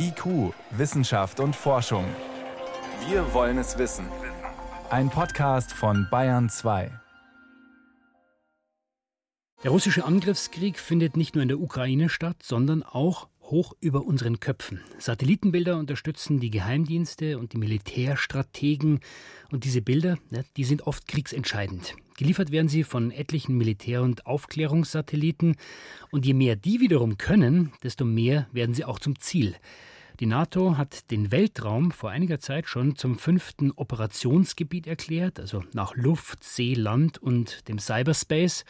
IQ, Wissenschaft und Forschung. Wir wollen es wissen. Ein Podcast von Bayern 2. Der russische Angriffskrieg findet nicht nur in der Ukraine statt, sondern auch hoch über unseren Köpfen. Satellitenbilder unterstützen die Geheimdienste und die Militärstrategen. Und diese Bilder, die sind oft kriegsentscheidend. Geliefert werden sie von etlichen Militär- und Aufklärungssatelliten. Und je mehr die wiederum können, desto mehr werden sie auch zum Ziel. Die NATO hat den Weltraum vor einiger Zeit schon zum fünften Operationsgebiet erklärt, also nach Luft, See, Land und dem Cyberspace.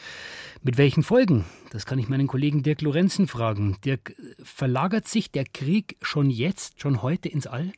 Mit welchen Folgen? Das kann ich meinen Kollegen Dirk Lorenzen fragen. Dirk, verlagert sich der Krieg schon jetzt, schon heute ins All?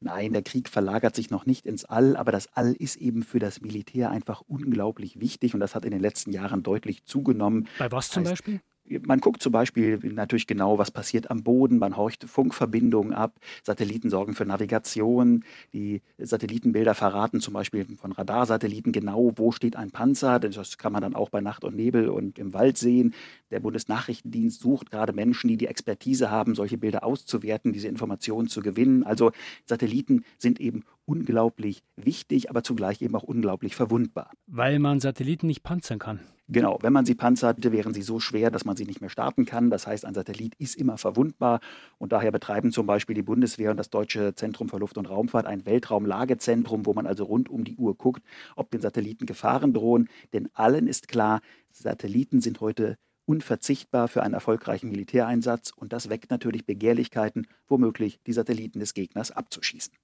Nein, der Krieg verlagert sich noch nicht ins All, aber das All ist eben für das Militär einfach unglaublich wichtig und das hat in den letzten Jahren deutlich zugenommen. Bei was zum heißt, Beispiel? Man guckt zum Beispiel natürlich genau, was passiert am Boden. Man horcht Funkverbindungen ab. Satelliten sorgen für Navigation. Die Satellitenbilder verraten zum Beispiel von Radarsatelliten genau, wo steht ein Panzer. Das kann man dann auch bei Nacht und Nebel und im Wald sehen. Der Bundesnachrichtendienst sucht gerade Menschen, die die Expertise haben, solche Bilder auszuwerten, diese Informationen zu gewinnen. Also Satelliten sind eben unglaublich wichtig, aber zugleich eben auch unglaublich verwundbar. Weil man Satelliten nicht panzern kann. Genau, wenn man sie panzert, wären sie so schwer, dass man sie nicht mehr starten kann. Das heißt, ein Satellit ist immer verwundbar und daher betreiben zum Beispiel die Bundeswehr und das Deutsche Zentrum für Luft- und Raumfahrt ein Weltraumlagezentrum, wo man also rund um die Uhr guckt, ob den Satelliten Gefahren drohen. Denn allen ist klar, Satelliten sind heute unverzichtbar für einen erfolgreichen Militäreinsatz und das weckt natürlich Begehrlichkeiten, womöglich die Satelliten des Gegners abzuschießen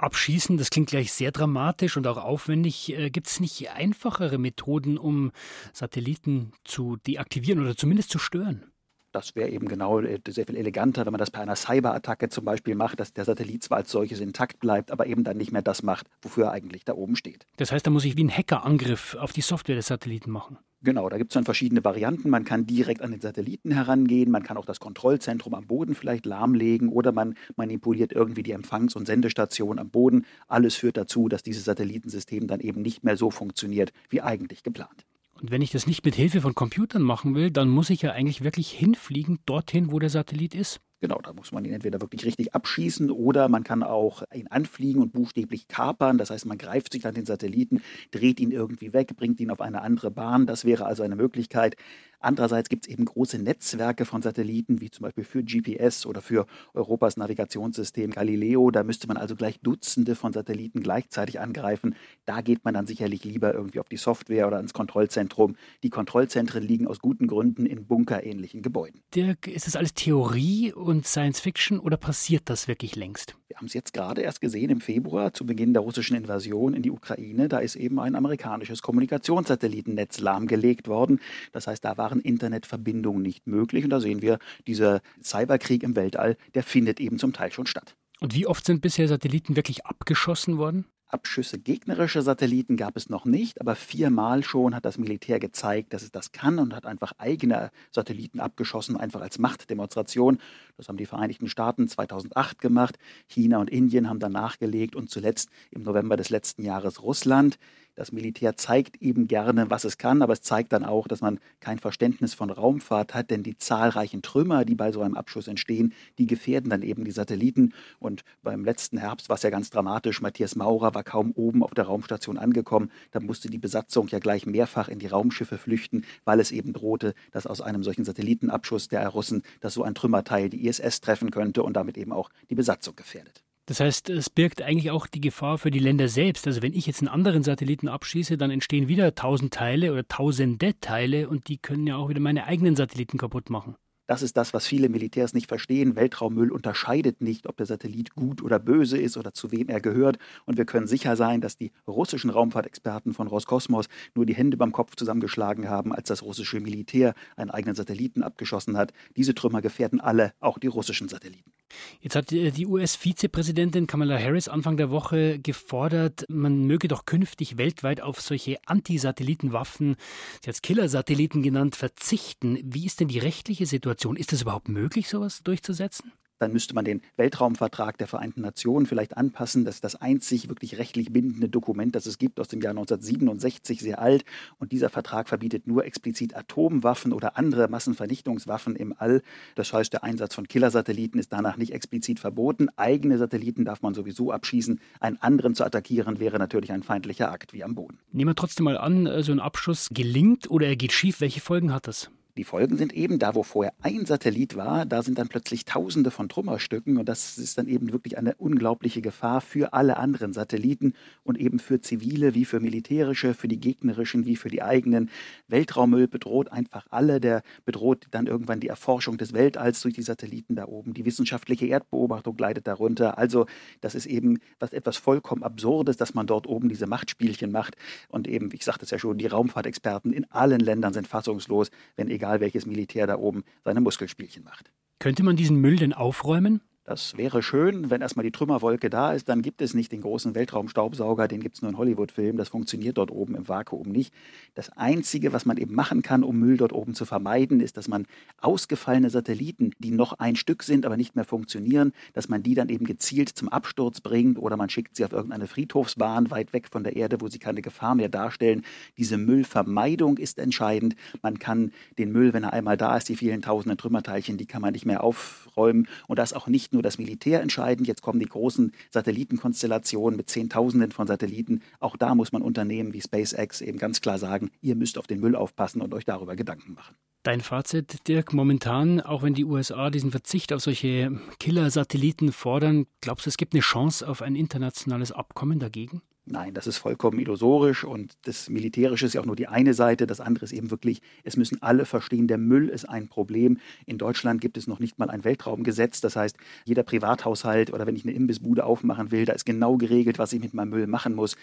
abschießen. Das klingt gleich sehr dramatisch und auch aufwendig. Äh, Gibt es nicht einfachere Methoden, um Satelliten zu deaktivieren oder zumindest zu stören? Das wäre eben genau äh, sehr viel eleganter, wenn man das bei einer Cyberattacke zum Beispiel macht, dass der Satellit zwar als solches intakt bleibt, aber eben dann nicht mehr das macht, wofür er eigentlich da oben steht. Das heißt, da muss ich wie ein Hackerangriff auf die Software des Satelliten machen. Genau, da gibt es dann verschiedene Varianten. Man kann direkt an den Satelliten herangehen, man kann auch das Kontrollzentrum am Boden vielleicht lahmlegen oder man manipuliert irgendwie die Empfangs- und Sendestation am Boden. Alles führt dazu, dass dieses Satellitensystem dann eben nicht mehr so funktioniert, wie eigentlich geplant. Und wenn ich das nicht mit Hilfe von Computern machen will, dann muss ich ja eigentlich wirklich hinfliegen dorthin, wo der Satellit ist. Genau, da muss man ihn entweder wirklich richtig abschießen oder man kann auch ihn anfliegen und buchstäblich kapern. Das heißt, man greift sich an den Satelliten, dreht ihn irgendwie weg, bringt ihn auf eine andere Bahn. Das wäre also eine Möglichkeit. Andererseits gibt es eben große Netzwerke von Satelliten, wie zum Beispiel für GPS oder für Europas Navigationssystem Galileo. Da müsste man also gleich Dutzende von Satelliten gleichzeitig angreifen. Da geht man dann sicherlich lieber irgendwie auf die Software oder ins Kontrollzentrum. Die Kontrollzentren liegen aus guten Gründen in bunkerähnlichen Gebäuden. Dirk, ist das alles Theorie und Science Fiction oder passiert das wirklich längst? Wir haben es jetzt gerade erst gesehen im Februar zu Beginn der russischen Invasion in die Ukraine. Da ist eben ein amerikanisches Kommunikationssatellitennetz lahmgelegt worden. Das heißt, da waren Internetverbindungen nicht möglich. Und da sehen wir, dieser Cyberkrieg im Weltall, der findet eben zum Teil schon statt. Und wie oft sind bisher Satelliten wirklich abgeschossen worden? Abschüsse gegnerischer Satelliten gab es noch nicht, aber viermal schon hat das Militär gezeigt, dass es das kann und hat einfach eigene Satelliten abgeschossen, einfach als Machtdemonstration. Das haben die Vereinigten Staaten 2008 gemacht, China und Indien haben dann nachgelegt und zuletzt im November des letzten Jahres Russland. Das Militär zeigt eben gerne, was es kann, aber es zeigt dann auch, dass man kein Verständnis von Raumfahrt hat, denn die zahlreichen Trümmer, die bei so einem Abschuss entstehen, die gefährden dann eben die Satelliten. Und beim letzten Herbst war es ja ganz dramatisch. Matthias Maurer war kaum oben auf der Raumstation angekommen. Da musste die Besatzung ja gleich mehrfach in die Raumschiffe flüchten, weil es eben drohte, dass aus einem solchen Satellitenabschuss der Russen, dass so ein Trümmerteil die ISS treffen könnte und damit eben auch die Besatzung gefährdet. Das heißt, es birgt eigentlich auch die Gefahr für die Länder selbst. Also wenn ich jetzt einen anderen Satelliten abschieße, dann entstehen wieder tausend Teile oder tausende Teile und die können ja auch wieder meine eigenen Satelliten kaputt machen. Das ist das, was viele Militärs nicht verstehen. Weltraummüll unterscheidet nicht, ob der Satellit gut oder böse ist oder zu wem er gehört. Und wir können sicher sein, dass die russischen Raumfahrtexperten von Roskosmos nur die Hände beim Kopf zusammengeschlagen haben, als das russische Militär einen eigenen Satelliten abgeschossen hat. Diese Trümmer gefährden alle, auch die russischen Satelliten. Jetzt hat äh, die US-Vizepräsidentin Kamala Harris Anfang der Woche gefordert, man möge doch künftig weltweit auf solche Anti-Satellitenwaffen, sie hat es Killer-Satelliten genannt, verzichten. Wie ist denn die rechtliche Situation? Ist es überhaupt möglich, sowas durchzusetzen? Dann müsste man den Weltraumvertrag der Vereinten Nationen vielleicht anpassen. Das ist das einzig wirklich rechtlich bindende Dokument, das es gibt, aus dem Jahr 1967, sehr alt. Und dieser Vertrag verbietet nur explizit Atomwaffen oder andere Massenvernichtungswaffen im All. Das heißt, der Einsatz von Killersatelliten ist danach nicht explizit verboten. Eigene Satelliten darf man sowieso abschießen. Einen anderen zu attackieren wäre natürlich ein feindlicher Akt wie am Boden. Nehmen wir trotzdem mal an, so ein Abschuss gelingt oder er geht schief. Welche Folgen hat das? Die Folgen sind eben, da wo vorher ein Satellit war, da sind dann plötzlich Tausende von Trümmerstücken und das ist dann eben wirklich eine unglaubliche Gefahr für alle anderen Satelliten und eben für zivile wie für militärische, für die gegnerischen wie für die eigenen. Weltraummüll bedroht einfach alle, der bedroht dann irgendwann die Erforschung des Weltalls durch die Satelliten da oben. Die wissenschaftliche Erdbeobachtung leidet darunter. Also das ist eben was etwas vollkommen Absurdes, dass man dort oben diese Machtspielchen macht und eben, ich sagte es ja schon, die Raumfahrtexperten in allen Ländern sind fassungslos, wenn egal welches Militär da oben seine Muskelspielchen macht. Könnte man diesen Müll denn aufräumen? Das wäre schön, wenn erstmal die Trümmerwolke da ist, dann gibt es nicht den großen Weltraumstaubsauger, den gibt es nur in Hollywood-Filmen, das funktioniert dort oben im Vakuum nicht. Das Einzige, was man eben machen kann, um Müll dort oben zu vermeiden, ist, dass man ausgefallene Satelliten, die noch ein Stück sind, aber nicht mehr funktionieren, dass man die dann eben gezielt zum Absturz bringt oder man schickt sie auf irgendeine Friedhofsbahn weit weg von der Erde, wo sie keine Gefahr mehr darstellen. Diese Müllvermeidung ist entscheidend. Man kann den Müll, wenn er einmal da ist, die vielen tausenden Trümmerteilchen, die kann man nicht mehr aufräumen und das auch nicht nur nur das Militär entscheidend. Jetzt kommen die großen Satellitenkonstellationen mit Zehntausenden von Satelliten. Auch da muss man Unternehmen wie SpaceX eben ganz klar sagen, ihr müsst auf den Müll aufpassen und euch darüber Gedanken machen. Dein Fazit, Dirk, momentan, auch wenn die USA diesen Verzicht auf solche Killer-Satelliten fordern, glaubst du, es gibt eine Chance auf ein internationales Abkommen dagegen? Nein, das ist vollkommen illusorisch und das Militärische ist ja auch nur die eine Seite. Das andere ist eben wirklich, es müssen alle verstehen, der Müll ist ein Problem. In Deutschland gibt es noch nicht mal ein Weltraumgesetz. Das heißt, jeder Privathaushalt oder wenn ich eine Imbissbude aufmachen will, da ist genau geregelt, was ich mit meinem Müll machen muss.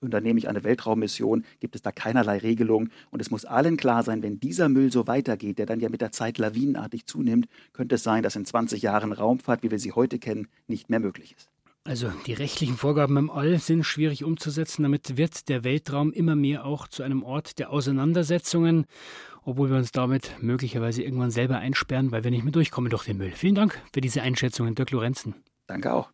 Unternehme ich eine Weltraummission, gibt es da keinerlei Regelung. Und es muss allen klar sein, wenn dieser Müll so weitergeht, der dann ja mit der Zeit lawinenartig zunimmt, könnte es sein, dass in 20 Jahren Raumfahrt, wie wir sie heute kennen, nicht mehr möglich ist. Also die rechtlichen Vorgaben im All sind schwierig umzusetzen. Damit wird der Weltraum immer mehr auch zu einem Ort der Auseinandersetzungen, obwohl wir uns damit möglicherweise irgendwann selber einsperren, weil wir nicht mehr durchkommen durch den Müll. Vielen Dank für diese Einschätzungen, Dirk Lorenzen. Danke auch.